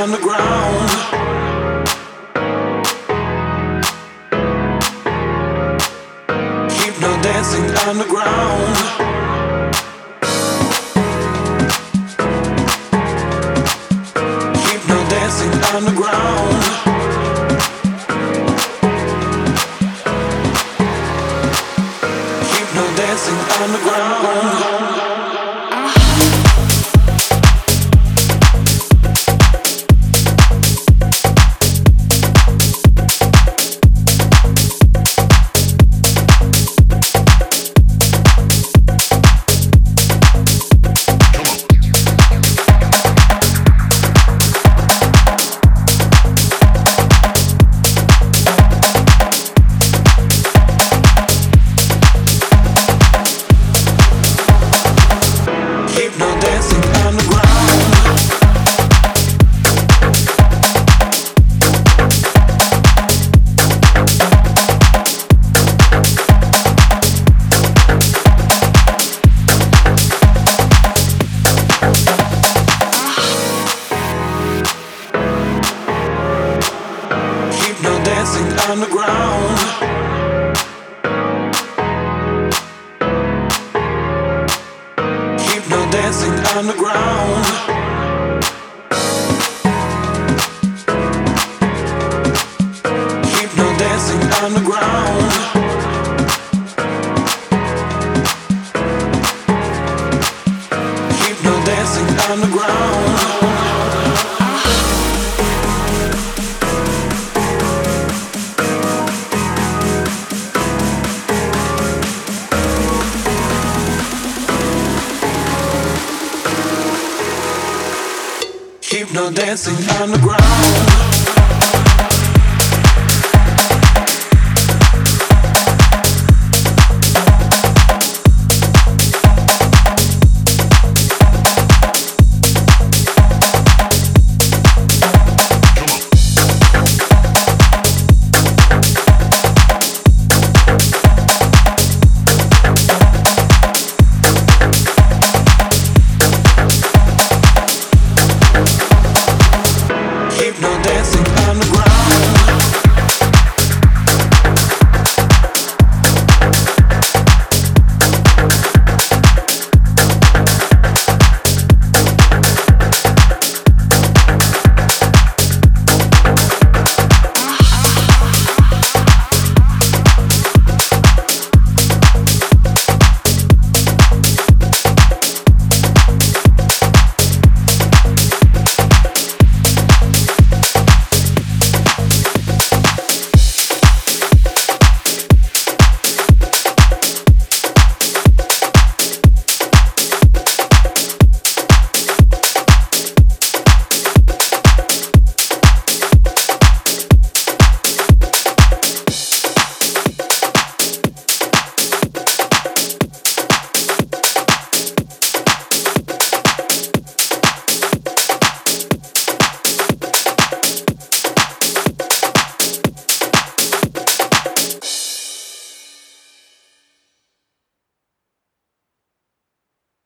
underground. no dancing underground. Hypno dancing underground. Dancing underground. Dancing underground. Keep no dancing underground. No dancing on the ground.